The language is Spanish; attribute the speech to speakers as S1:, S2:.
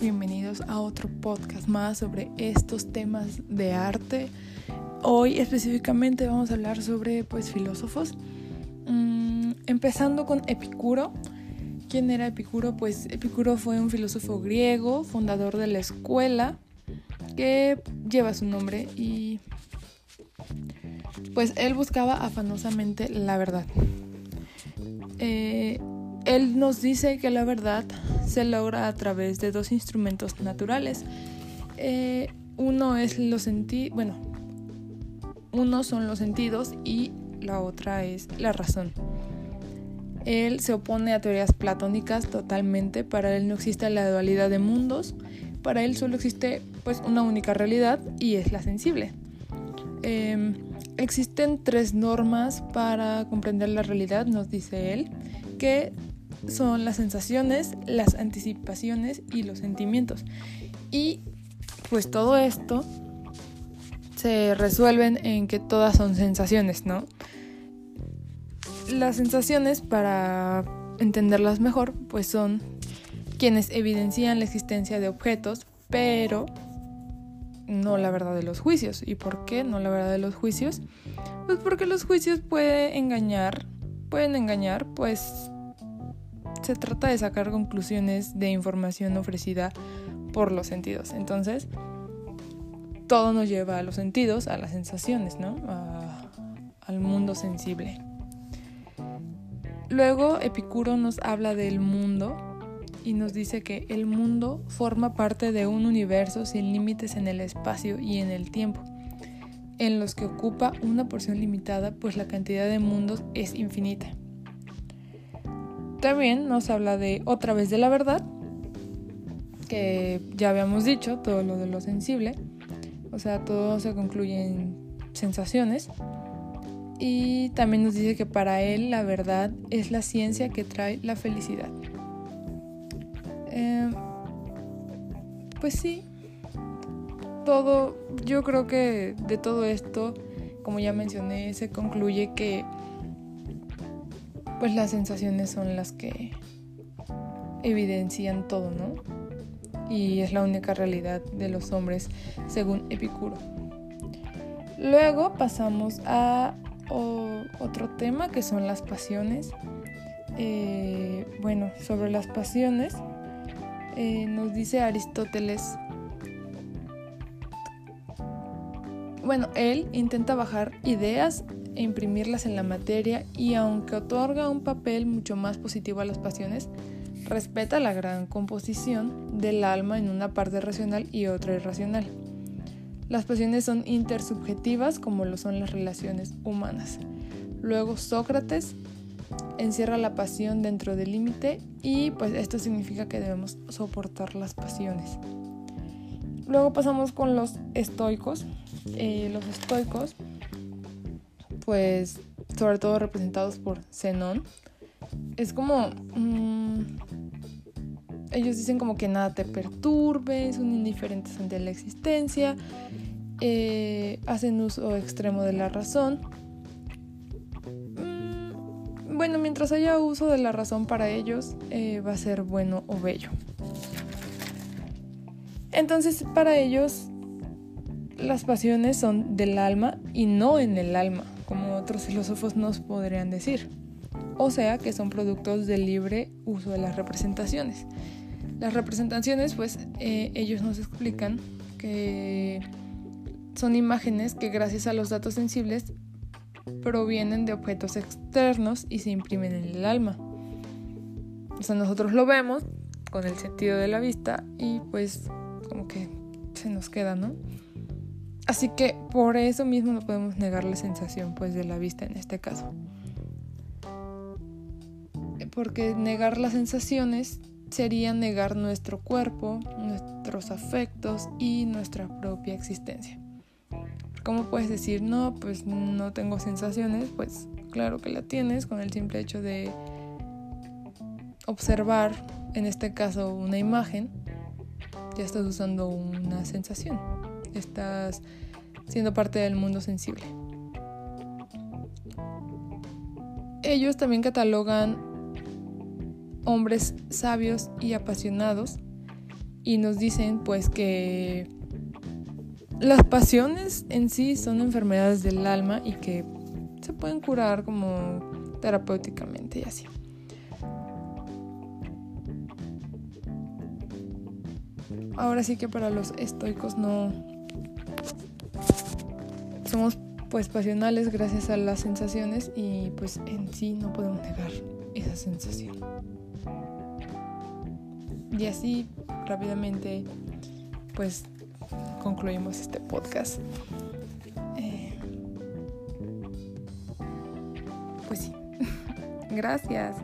S1: Bienvenidos a otro podcast más sobre estos temas de arte. Hoy específicamente vamos a hablar sobre pues filósofos. Mm, empezando con Epicuro. ¿Quién era Epicuro? Pues Epicuro fue un filósofo griego, fundador de la escuela que lleva su nombre y pues él buscaba afanosamente la verdad. Eh, él nos dice que la verdad se logra a través de dos instrumentos naturales. Eh, uno es los sentidos, bueno, uno son los sentidos y la otra es la razón. Él se opone a teorías platónicas totalmente, para él no existe la dualidad de mundos, para él solo existe pues una única realidad y es la sensible. Em, existen tres normas para comprender la realidad, nos dice él, que son las sensaciones, las anticipaciones y los sentimientos. Y pues todo esto se resuelven en que todas son sensaciones, ¿no? Las sensaciones, para entenderlas mejor, pues son quienes evidencian la existencia de objetos, pero no la verdad de los juicios. ¿Y por qué no la verdad de los juicios? Pues porque los juicios pueden engañar, pueden engañar, pues se trata de sacar conclusiones de información ofrecida por los sentidos. Entonces, todo nos lleva a los sentidos, a las sensaciones, ¿no? al mundo sensible. Luego, Epicuro nos habla del mundo y nos dice que el mundo forma parte de un universo sin límites en el espacio y en el tiempo, en los que ocupa una porción limitada, pues la cantidad de mundos es infinita. También nos habla de otra vez de la verdad, que ya habíamos dicho, todo lo de lo sensible, o sea, todo se concluye en sensaciones. Y también nos dice que para él la verdad es la ciencia que trae la felicidad. Em, pues sí, todo, yo creo que de todo esto, como ya mencioné, se concluye que pues las sensaciones son las que evidencian todo, ¿no? Y es la única realidad de los hombres según Epicuro. Luego pasamos a otro tema que son las pasiones. Eh, bueno, sobre las pasiones eh, nos dice Aristóteles bueno, él intenta bajar ideas e imprimirlas en la materia y aunque otorga un papel mucho más positivo a las pasiones, respeta la gran composición del alma en una parte racional y otra irracional. Las pasiones son intersubjetivas como lo son las relaciones humanas. Luego Sócrates encierra la pasión dentro del límite y pues esto significa que debemos soportar las pasiones. Luego pasamos con los estoicos. Eh, los estoicos pues sobre todo representados por Zenón, es como... Mm, ellos dicen como que nada te perturbe, son indiferentes ante la existencia, eh, hacen uso extremo de la razón. Mm, bueno, mientras haya uso de la razón para ellos, eh, va a ser bueno o bello. Entonces, para ellos, las pasiones son del alma y no en el alma como otros filósofos nos podrían decir. O sea que son productos del libre uso de las representaciones. Las representaciones, pues eh, ellos nos explican que son imágenes que gracias a los datos sensibles provienen de objetos externos y se imprimen en el alma. O sea, nosotros lo vemos con el sentido de la vista y pues como que se nos queda, ¿no? Así que por eso mismo no podemos negar la sensación pues de la vista en este caso. Porque negar las sensaciones sería negar nuestro cuerpo, nuestros afectos y nuestra propia existencia. ¿Cómo puedes decir, no, pues no tengo sensaciones? Pues claro que la tienes con el simple hecho de observar, en este caso, una imagen, ya estás usando una sensación estás siendo parte del mundo sensible. Ellos también catalogan hombres sabios y apasionados y nos dicen pues que las pasiones en sí son enfermedades del alma y que se pueden curar como terapéuticamente y así. Ahora sí que para los estoicos no somos pues pasionales gracias a las sensaciones y pues en sí no podemos negar esa sensación. Y así rápidamente pues concluimos este podcast. Eh, pues sí. Gracias.